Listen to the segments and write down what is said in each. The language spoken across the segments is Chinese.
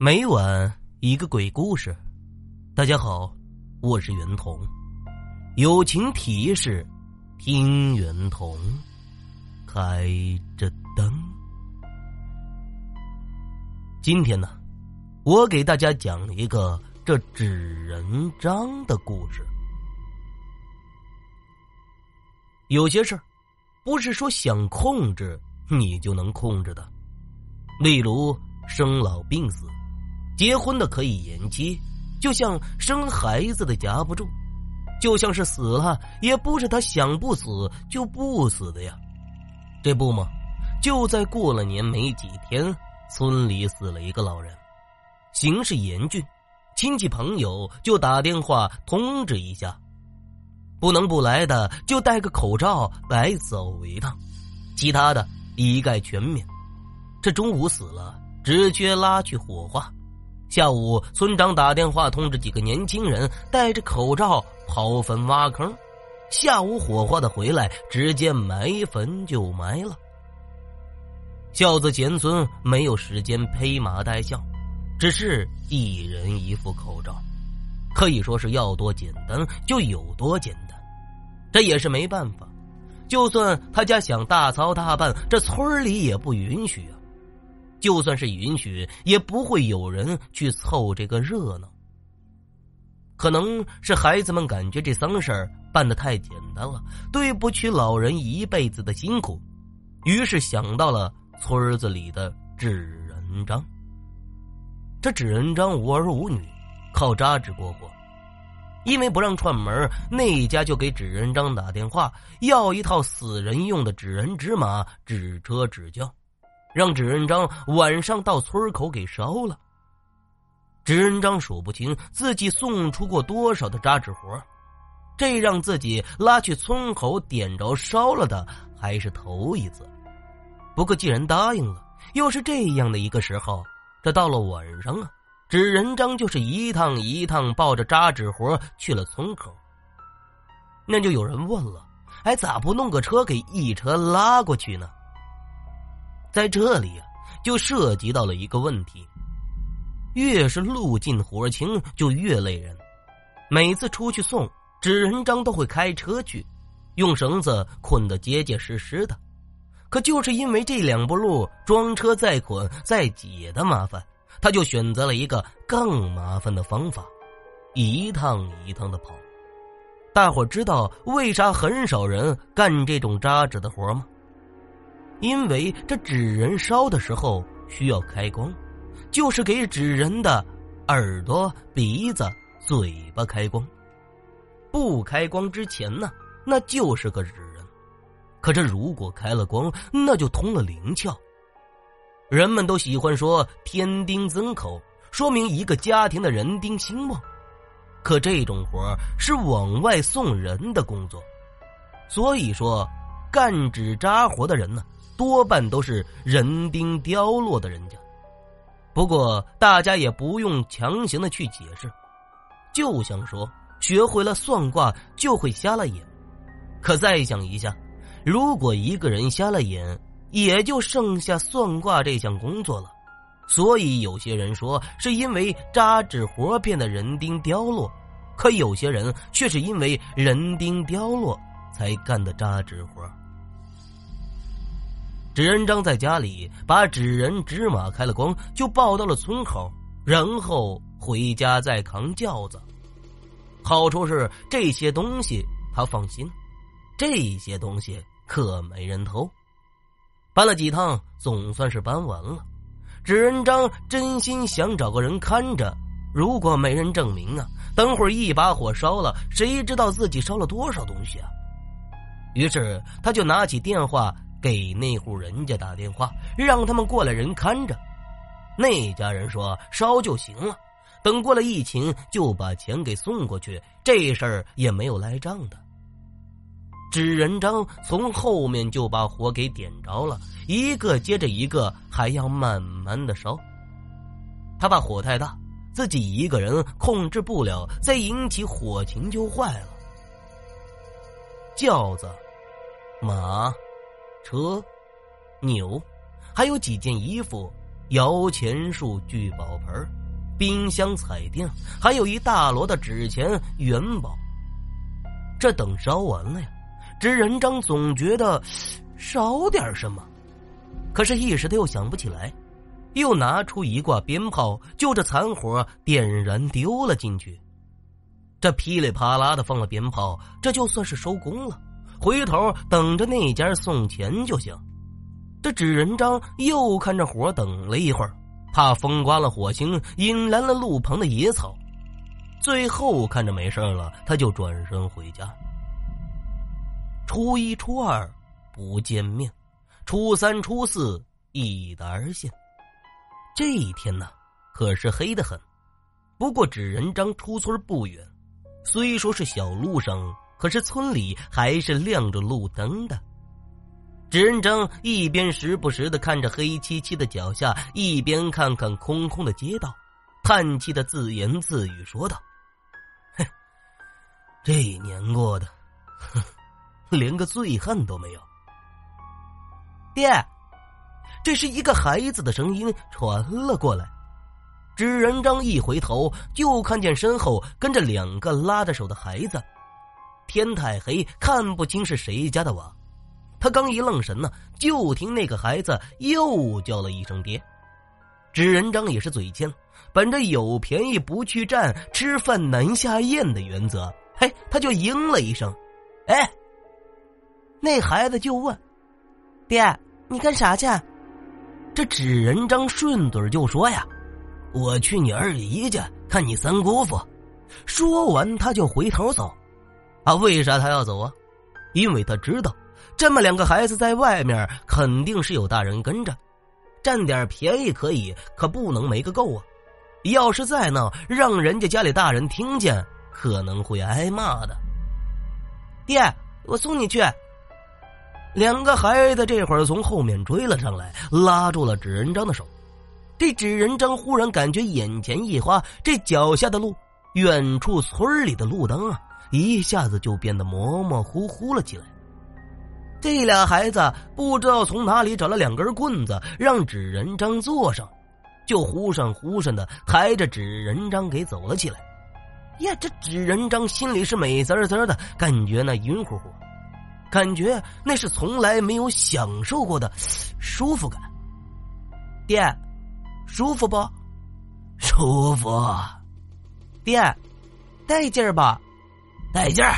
每晚一个鬼故事，大家好，我是袁童。友情提示：听袁童，开着灯。今天呢，我给大家讲一个这纸人章的故事。有些事儿，不是说想控制你就能控制的，例如生老病死。结婚的可以延期，就像生孩子的夹不住，就像是死了也不是他想不死就不死的呀。这不吗？就在过了年没几天，村里死了一个老人，形势严峻，亲戚朋友就打电话通知一下，不能不来的就戴个口罩来走一趟，其他的一概全免。这中午死了，只缺拉去火化。下午，村长打电话通知几个年轻人戴着口罩刨坟挖坑。下午火化的回来，直接埋坟就埋了。孝子贤孙没有时间披麻戴孝，只是一人一副口罩，可以说是要多简单就有多简单。这也是没办法，就算他家想大操大办，这村里也不允许啊。就算是允许，也不会有人去凑这个热闹。可能是孩子们感觉这丧事儿办的太简单了，对不起老人一辈子的辛苦，于是想到了村子里的纸人张。这纸人张无儿无女，靠扎纸过活。因为不让串门，那一家就给纸人张打电话，要一套死人用的纸人纸马、纸车、纸轿。让纸人章晚上到村口给烧了。纸人章数不清自己送出过多少的扎纸活，这让自己拉去村口点着烧了的还是头一次。不过既然答应了，又是这样的一个时候，这到了晚上啊，纸人章就是一趟一趟抱着扎纸活去了村口。那就有人问了：“哎，咋不弄个车给一车拉过去呢？”在这里啊，就涉及到了一个问题：越是路近活轻，就越累人。每次出去送纸人章，都会开车去，用绳子捆得结结实实的。可就是因为这两步路装车再捆再解的麻烦，他就选择了一个更麻烦的方法，一趟一趟的跑。大伙知道为啥很少人干这种扎纸的活吗？因为这纸人烧的时候需要开光，就是给纸人的耳朵、鼻子、嘴巴开光。不开光之前呢，那就是个纸人；可这如果开了光，那就通了灵窍。人们都喜欢说“天丁增口”，说明一个家庭的人丁兴旺。可这种活是往外送人的工作，所以说干纸扎活的人呢。多半都是人丁凋落的人家，不过大家也不用强行的去解释，就想说学会了算卦就会瞎了眼。可再想一下，如果一个人瞎了眼，也就剩下算卦这项工作了。所以有些人说是因为扎纸活变得人丁凋落，可有些人却是因为人丁凋落才干的扎纸活。纸人张在家里把纸人纸马开了光，就抱到了村口，然后回家再扛轿子。好处是这些东西他放心，这些东西可没人偷。搬了几趟，总算是搬完了。纸人张真心想找个人看着，如果没人证明啊，等会儿一把火烧了，谁知道自己烧了多少东西啊？于是他就拿起电话。给那户人家打电话，让他们过来人看着。那家人说烧就行了，等过了疫情就把钱给送过去。这事儿也没有赖账的。纸人章从后面就把火给点着了，一个接着一个，还要慢慢的烧。他怕火太大，自己一个人控制不了，再引起火情就坏了。轿子，马。车、牛，还有几件衣服，摇钱树、聚宝盆、冰箱、彩电，还有一大摞的纸钱、元宝。这等烧完了呀，纸人张总觉得少点什么，可是，一时他又想不起来，又拿出一挂鞭炮，就着残火点燃丢了进去。这噼里啪啦的放了鞭炮，这就算是收工了。回头等着那家送钱就行。这纸人张又看着火等了一会儿，怕风刮了火星，引燃了路旁的野草。最后看着没事了，他就转身回家。初一、初二不见面，初三、初四一达而现。这一天呢，可是黑的很。不过纸人张出村不远。虽说是小路上，可是村里还是亮着路灯的。纸人张一边时不时的看着黑漆漆的脚下，一边看看空空的街道，叹气的自言自语说道：“哼，这一年过的，哼，连个醉汉都没有。”爹，这是一个孩子的声音传了过来。纸人张一回头，就看见身后跟着两个拉着手的孩子。天太黑，看不清是谁家的娃。他刚一愣神呢，就听那个孩子又叫了一声“爹”。纸人张也是嘴欠，本着有便宜不去占、吃饭难下咽的原则，嘿，他就应了一声：“哎。”那孩子就问：“爹，你干啥去？”这纸人张顺嘴就说：“呀。”我去你二姨家看你三姑父，说完他就回头走。啊，为啥他要走啊？因为他知道，这么两个孩子在外面肯定是有大人跟着，占点便宜可以，可不能没个够啊！要是再闹，让人家家里大人听见，可能会挨骂的。爹，我送你去。两个孩子这会儿从后面追了上来，拉住了纸人张的手。这纸人张忽然感觉眼前一花，这脚下的路，远处村里的路灯啊，一下子就变得模模糊糊了起来。这俩孩子不知道从哪里找了两根棍子，让纸人张坐上，就忽闪忽闪的抬着纸人张给走了起来。呀，这纸人张心里是美滋滋的，感觉那晕乎乎，感觉那是从来没有享受过的舒服感。爹。舒服不？舒服，爹，带劲儿吧？带劲儿。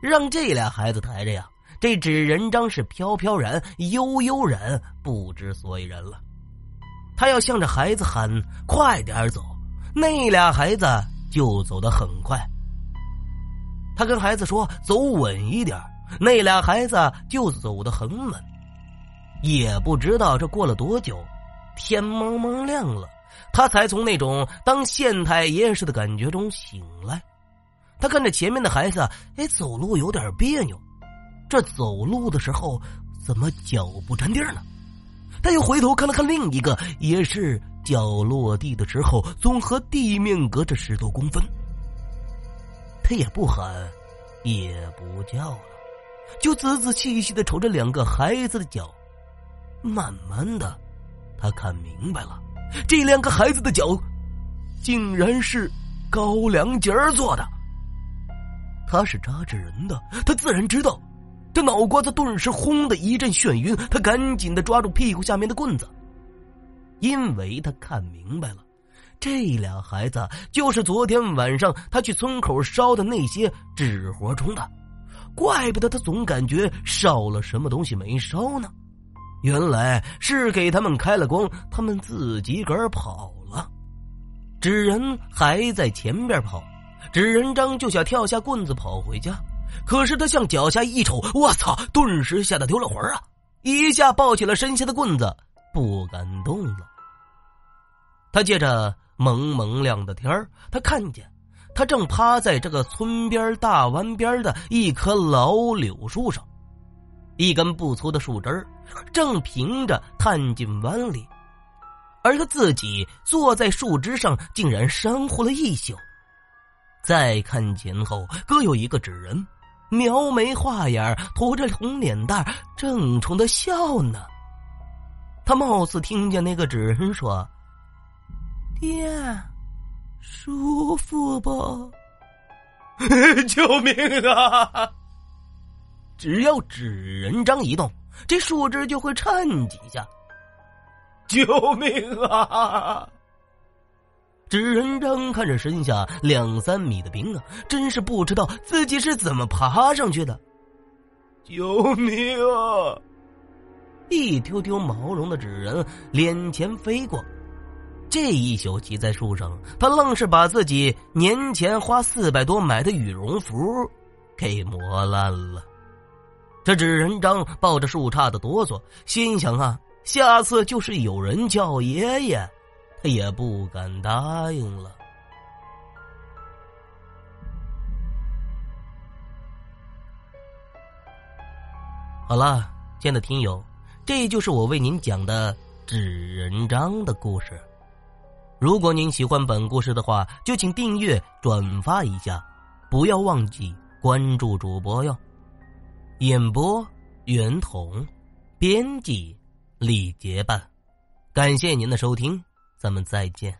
让这俩孩子抬着呀，这纸人张是飘飘然、悠悠然，不知所以然了。他要向着孩子喊：“快点走！”那俩孩子就走得很快。他跟孩子说：“走稳一点。”那俩孩子就走得很稳。也不知道这过了多久。天蒙蒙亮了，他才从那种当县太爷似的感觉中醒来。他看着前面的孩子，哎，走路有点别扭。这走路的时候怎么脚不沾地呢？他又回头看了看另一个，也是脚落地的时候总和地面隔着十多公分。他也不喊，也不叫了，就仔仔细细的瞅着两个孩子的脚，慢慢的。他看明白了，这两个孩子的脚，竟然是高粱节儿做的。他是扎纸人的，他自然知道。这脑瓜子顿时轰的一阵眩晕，他赶紧的抓住屁股下面的棍子，因为他看明白了，这俩孩子就是昨天晚上他去村口烧的那些纸活中的，怪不得他总感觉少了什么东西没烧呢。原来是给他们开了光，他们自己个儿跑了。纸人还在前边跑，纸人张就想跳下棍子跑回家，可是他向脚下一瞅，我操！顿时吓得丢了魂啊！一下抱起了身下的棍子，不敢动了。他借着蒙蒙亮的天儿，他看见他正趴在这个村边大湾边的一棵老柳树上。一根不粗的树枝儿，正平着探进湾里，而他自己坐在树枝上，竟然珊瑚了一宿。再看前后，各有一个纸人，描眉画眼，涂着红脸蛋，正冲他笑呢。他貌似听见那个纸人说：“爹，舒服不？救命啊！”只要纸人张一动，这树枝就会颤几下。救命啊！纸人张看着身下两三米的冰啊，真是不知道自己是怎么爬上去的。救命啊！一丢丢毛绒的纸人脸前飞过，这一宿骑在树上，他愣是把自己年前花四百多买的羽绒服给磨烂了。这纸人张抱着树杈子哆嗦，心想啊，下次就是有人叫爷爷，他也不敢答应了。好了，亲爱的听友。这就是我为您讲的纸人章的故事。如果您喜欢本故事的话，就请订阅、转发一下，不要忘记关注主播哟。演播：袁童，编辑：李结伴。感谢您的收听，咱们再见。